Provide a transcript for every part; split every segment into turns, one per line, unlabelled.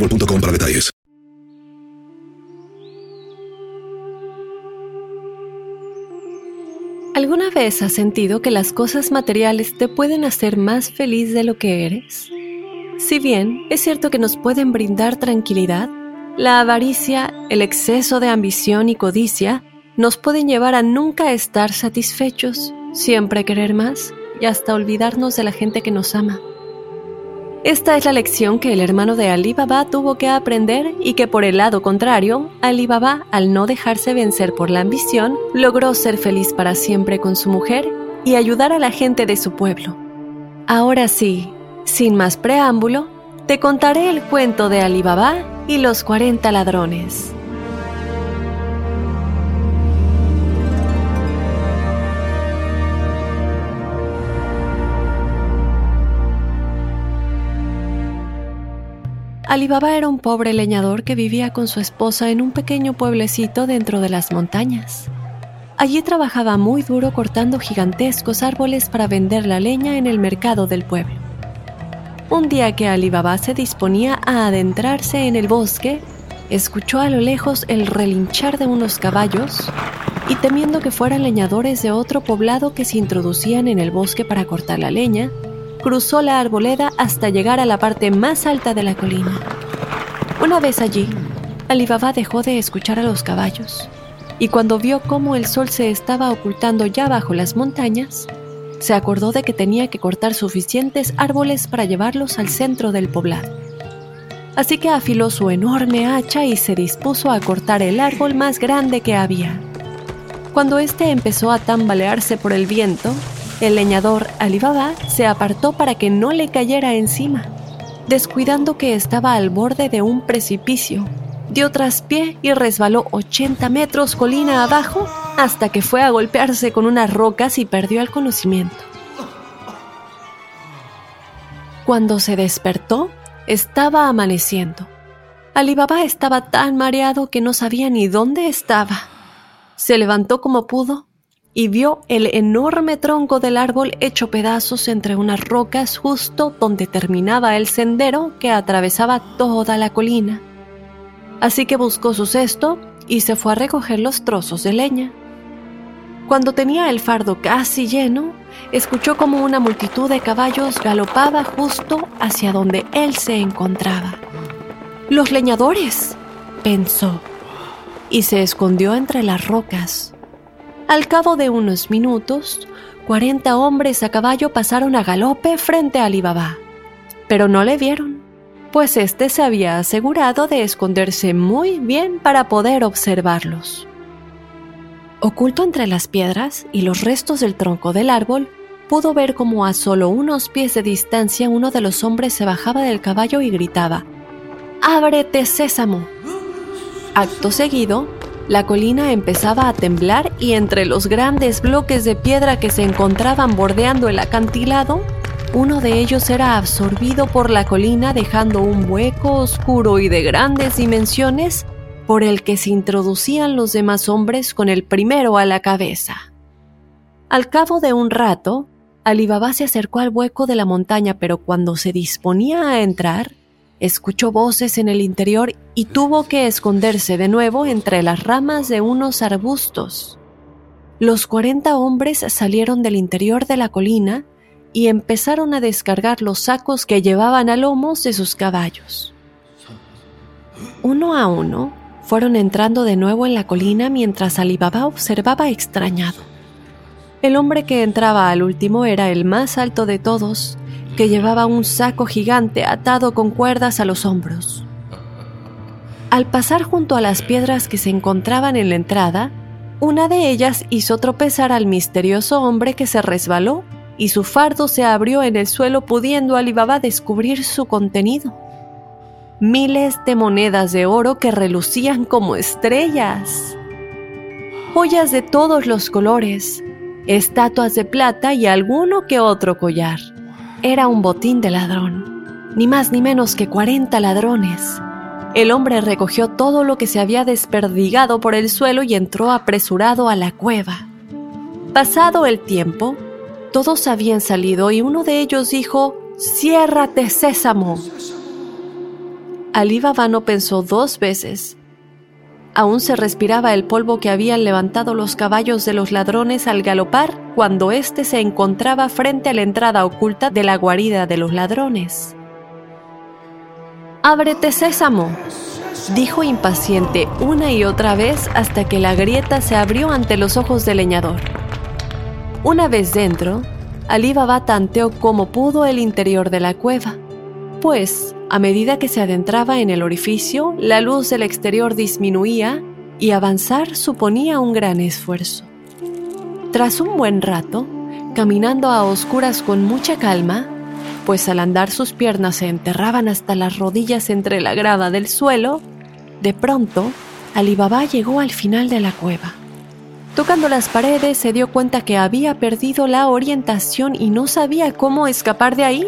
boostmobile.com para detalles.
¿Alguna vez has sentido que las cosas materiales te pueden hacer más feliz de lo que eres? Si bien es cierto que nos pueden brindar tranquilidad, la avaricia, el exceso de ambición y codicia nos pueden llevar a nunca estar satisfechos, siempre querer más y hasta olvidarnos de la gente que nos ama. Esta es la lección que el hermano de Ali Baba tuvo que aprender y que por el lado contrario, Ali Baba, al no dejarse vencer por la ambición, logró ser feliz para siempre con su mujer y ayudar a la gente de su pueblo. Ahora sí, sin más preámbulo, te contaré el cuento de Ali Baba y los 40 ladrones. Alibaba era un pobre leñador que vivía con su esposa en un pequeño pueblecito dentro de las montañas. Allí trabajaba muy duro cortando gigantescos árboles para vender la leña en el mercado del pueblo. Un día que Alibaba se disponía a adentrarse en el bosque, escuchó a lo lejos el relinchar de unos caballos y temiendo que fueran leñadores de otro poblado que se introducían en el bosque para cortar la leña, cruzó la arboleda hasta llegar a la parte más alta de la colina. Una vez allí, Alibaba dejó de escuchar a los caballos y cuando vio cómo el sol se estaba ocultando ya bajo las montañas, se acordó de que tenía que cortar suficientes árboles para llevarlos al centro del poblado. Así que afiló su enorme hacha y se dispuso a cortar el árbol más grande que había. Cuando éste empezó a tambalearse por el viento, el leñador Alibaba se apartó para que no le cayera encima, descuidando que estaba al borde de un precipicio. Dio traspié y resbaló 80 metros colina abajo hasta que fue a golpearse con unas rocas y perdió el conocimiento. Cuando se despertó, estaba amaneciendo. Alibaba estaba tan mareado que no sabía ni dónde estaba. Se levantó como pudo y vio el enorme tronco del árbol hecho pedazos entre unas rocas justo donde terminaba el sendero que atravesaba toda la colina. Así que buscó su cesto y se fue a recoger los trozos de leña. Cuando tenía el fardo casi lleno, escuchó como una multitud de caballos galopaba justo hacia donde él se encontraba. Los leñadores, pensó, y se escondió entre las rocas. Al cabo de unos minutos, 40 hombres a caballo pasaron a galope frente a Alibaba, pero no le vieron. pues éste se había asegurado de esconderse muy bien para poder observarlos. Oculto entre las piedras y los restos del tronco del árbol, pudo ver como a solo unos pies de distancia uno de los hombres se bajaba del caballo y gritaba, ¡Ábrete, sésamo! Acto seguido, la colina empezaba a temblar y entre los grandes bloques de piedra que se encontraban bordeando el acantilado, uno de ellos era absorbido por la colina dejando un hueco oscuro y de grandes dimensiones por el que se introducían los demás hombres con el primero a la cabeza. Al cabo de un rato, Alibaba se acercó al hueco de la montaña, pero cuando se disponía a entrar, escuchó voces en el interior y tuvo que esconderse de nuevo entre las ramas de unos arbustos. Los cuarenta hombres salieron del interior de la colina y empezaron a descargar los sacos que llevaban a lomos de sus caballos. Uno a uno, fueron entrando de nuevo en la colina mientras Alibaba observaba extrañado. El hombre que entraba al último era el más alto de todos, que llevaba un saco gigante atado con cuerdas a los hombros. Al pasar junto a las piedras que se encontraban en la entrada, una de ellas hizo tropezar al misterioso hombre que se resbaló y su fardo se abrió en el suelo pudiendo Alibaba descubrir su contenido miles de monedas de oro que relucían como estrellas, joyas de todos los colores, estatuas de plata y alguno que otro collar. Era un botín de ladrón, ni más ni menos que 40 ladrones. El hombre recogió todo lo que se había desperdigado por el suelo y entró apresurado a la cueva. Pasado el tiempo, todos habían salido y uno de ellos dijo, Ciérrate, sésamo. Ali no pensó dos veces. Aún se respiraba el polvo que habían levantado los caballos de los ladrones al galopar cuando éste se encontraba frente a la entrada oculta de la guarida de los ladrones. Ábrete, sésamo, dijo impaciente una y otra vez hasta que la grieta se abrió ante los ojos del leñador. Una vez dentro, Ali Baba tanteó como pudo el interior de la cueva pues, a medida que se adentraba en el orificio, la luz del exterior disminuía y avanzar suponía un gran esfuerzo. Tras un buen rato, caminando a oscuras con mucha calma, pues al andar sus piernas se enterraban hasta las rodillas entre la grava del suelo, de pronto, Alibaba llegó al final de la cueva. Tocando las paredes se dio cuenta que había perdido la orientación y no sabía cómo escapar de ahí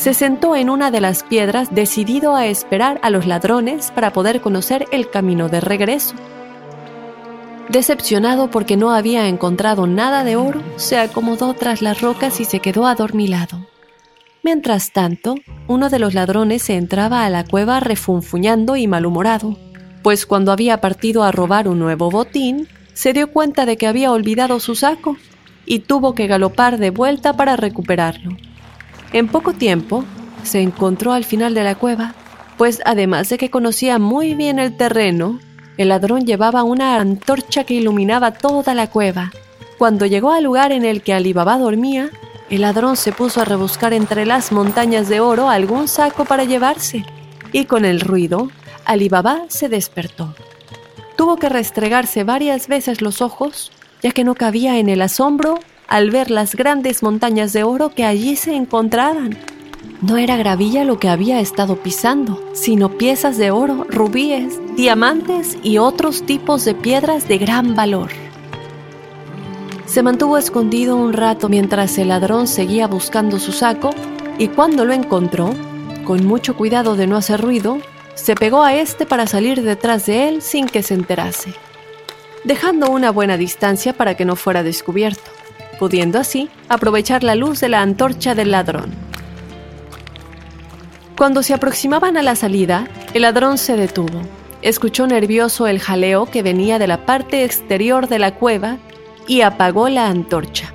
se sentó en una de las piedras decidido a esperar a los ladrones para poder conocer el camino de regreso. Decepcionado porque no había encontrado nada de oro, se acomodó tras las rocas y se quedó adormilado. Mientras tanto, uno de los ladrones se entraba a la cueva refunfuñando y malhumorado, pues cuando había partido a robar un nuevo botín, se dio cuenta de que había olvidado su saco y tuvo que galopar de vuelta para recuperarlo. En poco tiempo se encontró al final de la cueva, pues además de que conocía muy bien el terreno, el ladrón llevaba una antorcha que iluminaba toda la cueva. Cuando llegó al lugar en el que Alibaba dormía, el ladrón se puso a rebuscar entre las montañas de oro algún saco para llevarse, y con el ruido, Alibaba se despertó. Tuvo que restregarse varias veces los ojos, ya que no cabía en el asombro al ver las grandes montañas de oro que allí se encontraban. No era gravilla lo que había estado pisando, sino piezas de oro, rubíes, diamantes y otros tipos de piedras de gran valor. Se mantuvo escondido un rato mientras el ladrón seguía buscando su saco y cuando lo encontró, con mucho cuidado de no hacer ruido, se pegó a este para salir detrás de él sin que se enterase, dejando una buena distancia para que no fuera descubierto pudiendo así aprovechar la luz de la antorcha del ladrón. Cuando se aproximaban a la salida, el ladrón se detuvo. Escuchó nervioso el jaleo que venía de la parte exterior de la cueva y apagó la antorcha.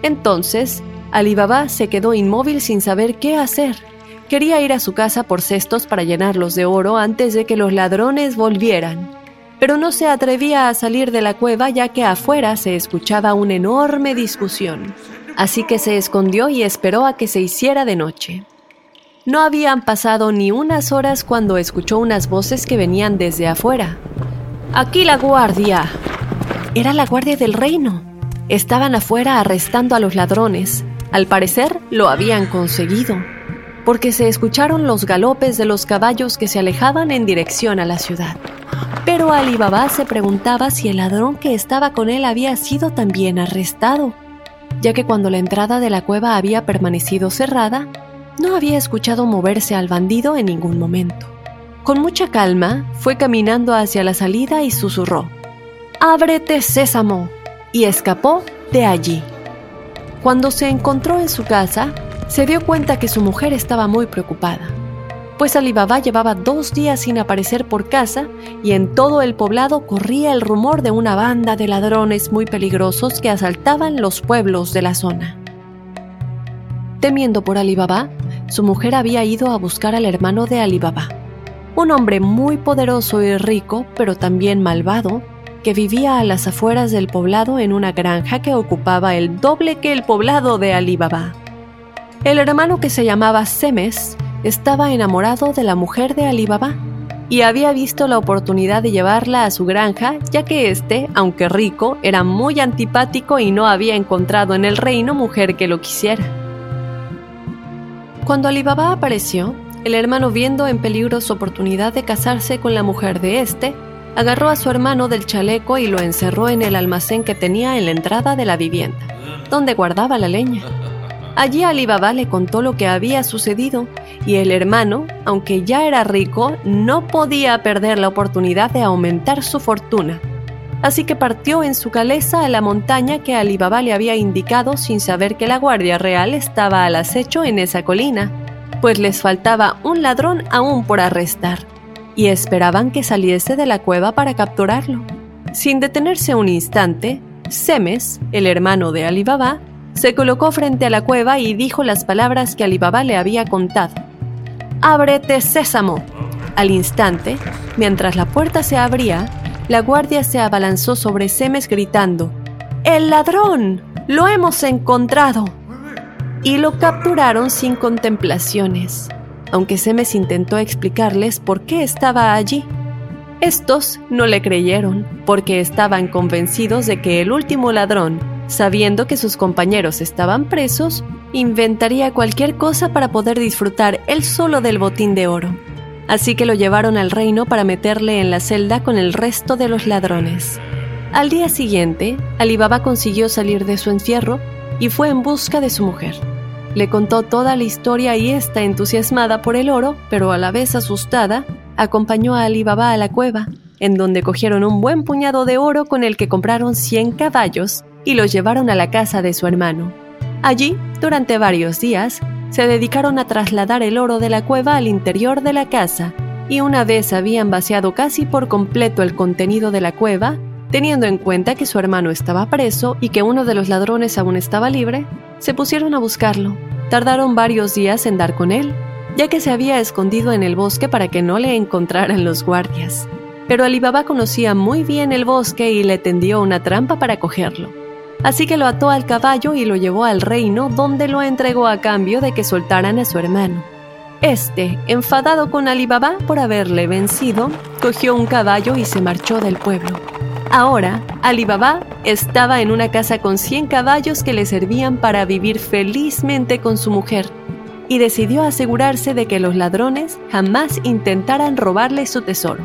Entonces, Alibaba se quedó inmóvil sin saber qué hacer. Quería ir a su casa por cestos para llenarlos de oro antes de que los ladrones volvieran pero no se atrevía a salir de la cueva ya que afuera se escuchaba una enorme discusión. Así que se escondió y esperó a que se hiciera de noche. No habían pasado ni unas horas cuando escuchó unas voces que venían desde afuera. Aquí la guardia. Era la guardia del reino. Estaban afuera arrestando a los ladrones. Al parecer lo habían conseguido, porque se escucharon los galopes de los caballos que se alejaban en dirección a la ciudad. Pero Ali Baba se preguntaba si el ladrón que estaba con él había sido también arrestado, ya que cuando la entrada de la cueva había permanecido cerrada, no había escuchado moverse al bandido en ningún momento. Con mucha calma, fue caminando hacia la salida y susurró, Ábrete, sésamo, y escapó de allí. Cuando se encontró en su casa, se dio cuenta que su mujer estaba muy preocupada, pues Alibaba llevaba dos días sin aparecer por casa y en todo el poblado corría el rumor de una banda de ladrones muy peligrosos que asaltaban los pueblos de la zona. Temiendo por Alibaba, su mujer había ido a buscar al hermano de Alibaba, un hombre muy poderoso y rico, pero también malvado, que vivía a las afueras del poblado en una granja que ocupaba el doble que el poblado de Alibaba. El hermano que se llamaba Semes estaba enamorado de la mujer de Alibaba y había visto la oportunidad de llevarla a su granja, ya que éste, aunque rico, era muy antipático y no había encontrado en el reino mujer que lo quisiera. Cuando Alibaba apareció, el hermano viendo en peligro su oportunidad de casarse con la mujer de este, agarró a su hermano del chaleco y lo encerró en el almacén que tenía en la entrada de la vivienda, donde guardaba la leña. Allí Alibaba le contó lo que había sucedido y el hermano, aunque ya era rico, no podía perder la oportunidad de aumentar su fortuna. Así que partió en su caleza a la montaña que Alibaba le había indicado sin saber que la Guardia Real estaba al acecho en esa colina, pues les faltaba un ladrón aún por arrestar, y esperaban que saliese de la cueva para capturarlo. Sin detenerse un instante, Semes, el hermano de Alibaba, se colocó frente a la cueva y dijo las palabras que Alibaba le había contado. ¡Ábrete, sésamo! Al instante, mientras la puerta se abría, la guardia se abalanzó sobre Semes gritando, ¡El ladrón! ¡Lo hemos encontrado! Y lo capturaron sin contemplaciones, aunque Semes intentó explicarles por qué estaba allí. Estos no le creyeron, porque estaban convencidos de que el último ladrón, sabiendo que sus compañeros estaban presos, inventaría cualquier cosa para poder disfrutar él solo del botín de oro así que lo llevaron al reino para meterle en la celda con el resto de los ladrones. Al día siguiente, Alibaba consiguió salir de su encierro y fue en busca de su mujer. Le contó toda la historia y esta, entusiasmada por el oro, pero a la vez asustada, acompañó a Alibaba a la cueva, en donde cogieron un buen puñado de oro con el que compraron 100 caballos y los llevaron a la casa de su hermano. Allí, durante varios días, se dedicaron a trasladar el oro de la cueva al interior de la casa, y una vez habían vaciado casi por completo el contenido de la cueva, teniendo en cuenta que su hermano estaba preso y que uno de los ladrones aún estaba libre, se pusieron a buscarlo. Tardaron varios días en dar con él, ya que se había escondido en el bosque para que no le encontraran los guardias. Pero Alibaba conocía muy bien el bosque y le tendió una trampa para cogerlo. Así que lo ató al caballo y lo llevó al reino donde lo entregó a cambio de que soltaran a su hermano. Este, enfadado con Alibaba por haberle vencido, cogió un caballo y se marchó del pueblo. Ahora, Alibaba estaba en una casa con 100 caballos que le servían para vivir felizmente con su mujer y decidió asegurarse de que los ladrones jamás intentaran robarle su tesoro.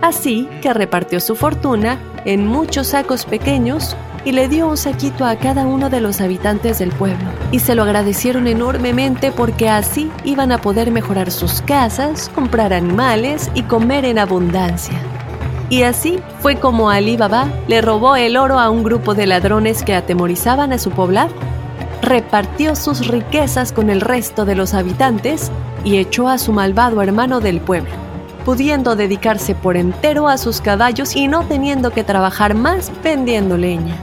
Así que repartió su fortuna en muchos sacos pequeños y le dio un saquito a cada uno de los habitantes del pueblo. Y se lo agradecieron enormemente porque así iban a poder mejorar sus casas, comprar animales y comer en abundancia. Y así fue como Ali Baba le robó el oro a un grupo de ladrones que atemorizaban a su poblado, repartió sus riquezas con el resto de los habitantes y echó a su malvado hermano del pueblo, pudiendo dedicarse por entero a sus caballos y no teniendo que trabajar más vendiendo leña.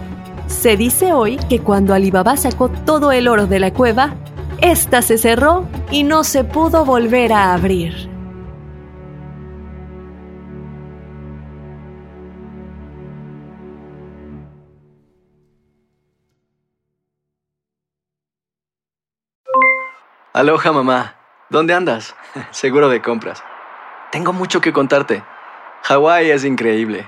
Se dice hoy que cuando Alibaba sacó todo el oro de la cueva, ésta se cerró y no se pudo volver a abrir.
Aloha mamá.
¿Dónde andas? Seguro de compras. Tengo mucho que contarte. Hawái es increíble.